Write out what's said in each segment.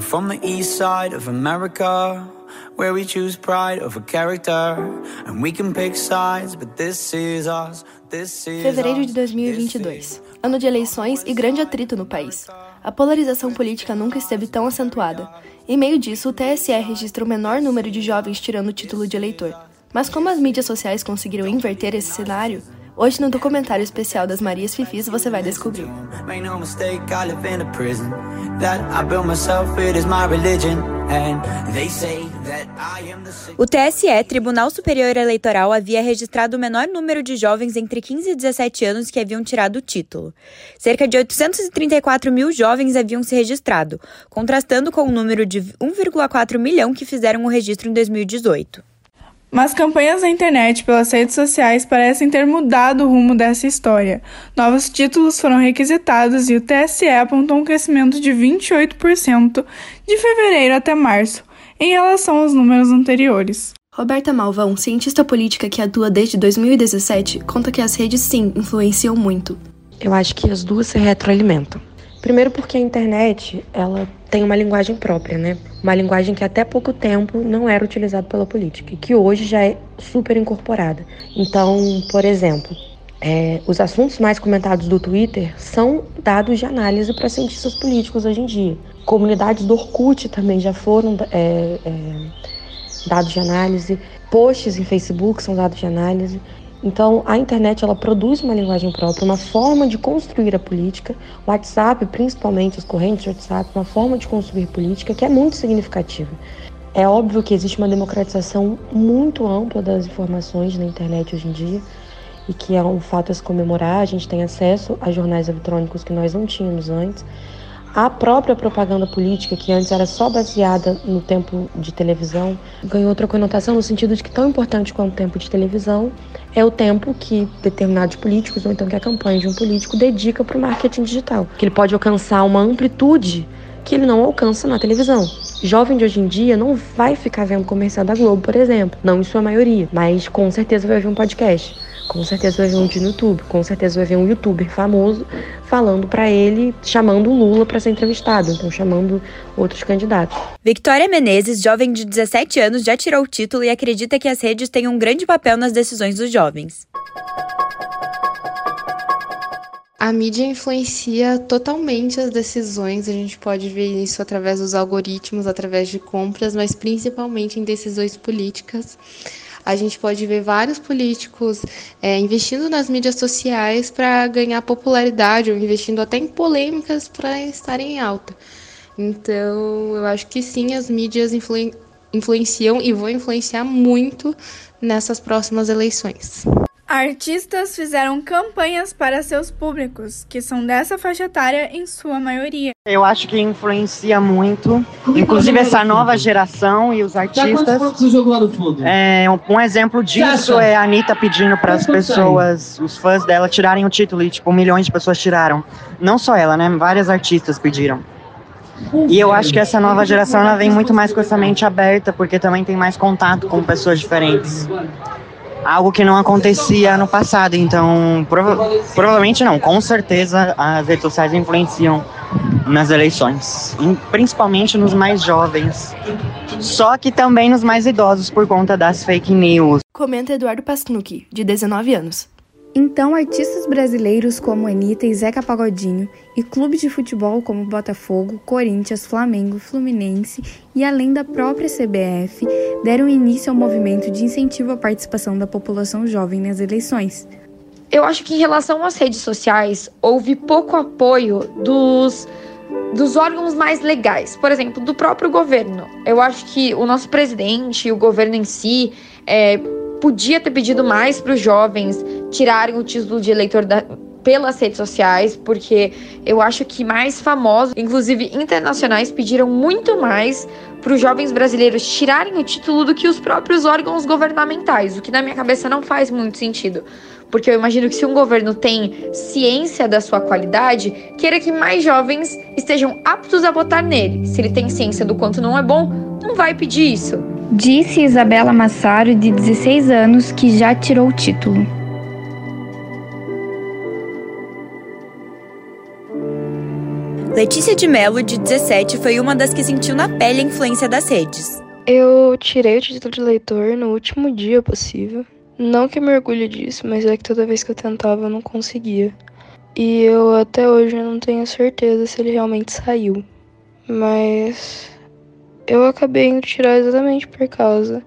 I'm from the east side of America, where we choose pride over character. And we can pick sides, but this is us. Fevereiro de 2022. Ano de eleições e grande atrito no país. A polarização política nunca esteve tão acentuada. Em meio disso, o TSE registra o menor número de jovens tirando o título de eleitor. Mas como as mídias sociais conseguiram inverter esse cenário, Hoje no documentário especial das Marias Fifis você vai descobrir. O TSE, Tribunal Superior Eleitoral, havia registrado o menor número de jovens entre 15 e 17 anos que haviam tirado o título. Cerca de 834 mil jovens haviam se registrado, contrastando com o número de 1,4 milhão que fizeram o registro em 2018. Mas campanhas na internet pelas redes sociais parecem ter mudado o rumo dessa história. Novos títulos foram requisitados e o TSE apontou um crescimento de 28% de fevereiro até março, em relação aos números anteriores. Roberta Malvão, cientista política que atua desde 2017, conta que as redes sim influenciam muito. Eu acho que as duas se retroalimentam. Primeiro porque a internet, ela tem uma linguagem própria, né? Uma linguagem que até pouco tempo não era utilizada pela política e que hoje já é super incorporada. Então, por exemplo, é, os assuntos mais comentados do Twitter são dados de análise para cientistas políticos hoje em dia. Comunidades do Orkut também já foram é, é, dados de análise. Posts em Facebook são dados de análise. Então, a internet ela produz uma linguagem própria, uma forma de construir a política. O WhatsApp, principalmente as correntes de WhatsApp, uma forma de construir política que é muito significativa. É óbvio que existe uma democratização muito ampla das informações na internet hoje em dia e que é um fato a se comemorar. A gente tem acesso a jornais eletrônicos que nós não tínhamos antes. A própria propaganda política, que antes era só baseada no tempo de televisão, ganhou outra conotação no sentido de que tão importante quanto o tempo de televisão é o tempo que determinados políticos, ou então que a campanha de um político dedica para o marketing digital. Que ele pode alcançar uma amplitude que ele não alcança na televisão. Jovem de hoje em dia não vai ficar vendo comercial da Globo, por exemplo. Não em sua maioria, mas com certeza vai ver um podcast com certeza vai ver um no YouTube, com certeza vai ver um youtuber famoso falando para ele, chamando o Lula para ser entrevistado, então chamando outros candidatos. Victoria Menezes, jovem de 17 anos, já tirou o título e acredita que as redes têm um grande papel nas decisões dos jovens. A mídia influencia totalmente as decisões, a gente pode ver isso através dos algoritmos, através de compras, mas principalmente em decisões políticas a gente pode ver vários políticos é, investindo nas mídias sociais para ganhar popularidade ou investindo até em polêmicas para estarem em alta. Então, eu acho que sim, as mídias influen influenciam e vão influenciar muito nessas próximas eleições. Artistas fizeram campanhas para seus públicos, que são dessa faixa etária em sua maioria. Eu acho que influencia muito, inclusive essa nova geração e os artistas. É, um, um exemplo disso é a Anitta pedindo para as pessoas, os fãs dela, tirarem o título, e tipo, milhões de pessoas tiraram. Não só ela, né? Várias artistas pediram. E eu acho que essa nova geração ela vem muito mais com essa mente aberta, porque também tem mais contato com pessoas diferentes algo que não acontecia no passado. Então, prova provavelmente não, com certeza as redes sociais influenciam nas eleições, principalmente nos mais jovens, só que também nos mais idosos por conta das fake news. Comenta Eduardo Pasnucci, de 19 anos. Então, artistas brasileiros como Anitta e Zeca Pagodinho, e clubes de futebol como Botafogo, Corinthians, Flamengo, Fluminense e além da própria CBF deram início ao movimento de incentivo à participação da população jovem nas eleições. Eu acho que em relação às redes sociais, houve pouco apoio dos, dos órgãos mais legais, por exemplo, do próprio governo. Eu acho que o nosso presidente, o governo em si, é, podia ter pedido mais para os jovens tirarem o título de eleitor da, pelas redes sociais, porque eu acho que mais famosos, inclusive internacionais, pediram muito mais para os jovens brasileiros tirarem o título do que os próprios órgãos governamentais, o que na minha cabeça não faz muito sentido. Porque eu imagino que se um governo tem ciência da sua qualidade, queira que mais jovens estejam aptos a votar nele. Se ele tem ciência do quanto não é bom, não vai pedir isso. Disse Isabela Massaro, de 16 anos, que já tirou o título. Letícia de Mello, de 17, foi uma das que sentiu na pele a influência das redes. Eu tirei o título de leitor no último dia possível. Não que eu me orgulhe disso, mas é que toda vez que eu tentava eu não conseguia. E eu até hoje não tenho certeza se ele realmente saiu. Mas eu acabei indo tirar exatamente por causa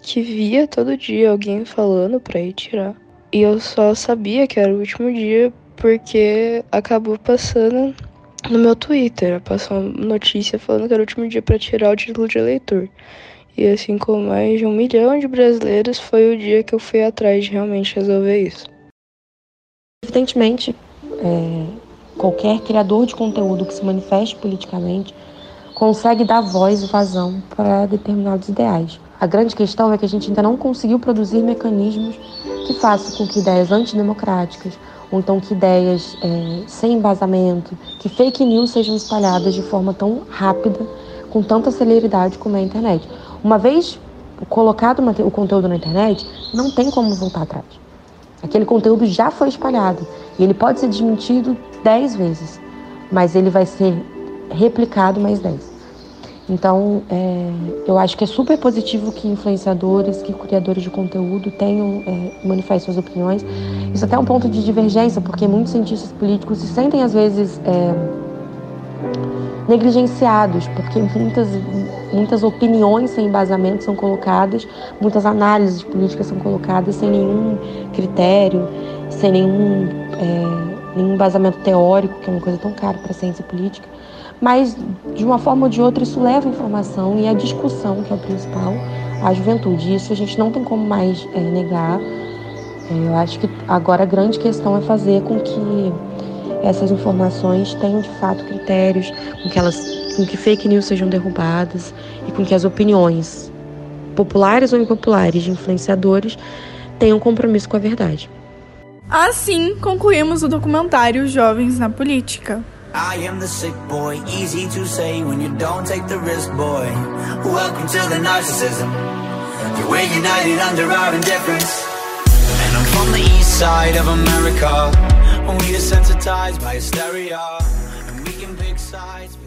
que via todo dia alguém falando pra ir tirar. E eu só sabia que era o último dia porque acabou passando no meu Twitter. Passou uma notícia falando que era o último dia para tirar o título de eleitor. E assim como mais de um milhão de brasileiros, foi o dia que eu fui atrás de realmente resolver isso. Evidentemente, é, qualquer criador de conteúdo que se manifeste politicamente consegue dar voz e vazão para determinados ideais. A grande questão é que a gente ainda não conseguiu produzir mecanismos que façam com que ideias antidemocráticas, ou então que ideias é, sem embasamento, que fake news sejam espalhadas de forma tão rápida, com tanta celeridade como é a internet. Uma vez colocado o conteúdo na internet, não tem como voltar atrás. Aquele conteúdo já foi espalhado e ele pode ser desmentido dez vezes, mas ele vai ser replicado mais dez. Então, é, eu acho que é super positivo que influenciadores, que criadores de conteúdo tenham, é, manifestem suas opiniões. Isso até é um ponto de divergência, porque muitos cientistas políticos se sentem, às vezes, é, negligenciados, porque muitas, muitas opiniões sem embasamento são colocadas, muitas análises políticas são colocadas sem nenhum critério, sem nenhum, é, nenhum embasamento teórico, que é uma coisa tão cara para a ciência política. Mas, de uma forma ou de outra, isso leva a informação e a discussão, que é o principal, à juventude. Isso a gente não tem como mais é, negar. Eu acho que agora a grande questão é fazer com que essas informações tenham de fato critérios, com que, elas, com que fake news sejam derrubadas e com que as opiniões, populares ou impopulares, de influenciadores, tenham compromisso com a verdade. Assim, concluímos o documentário Jovens na Política. I am the sick boy, easy to say when you don't take the risk, boy. Welcome to the narcissism. We're united under our indifference. And I'm from the east side of America. We desensitized by hysteria. And we can pick sides.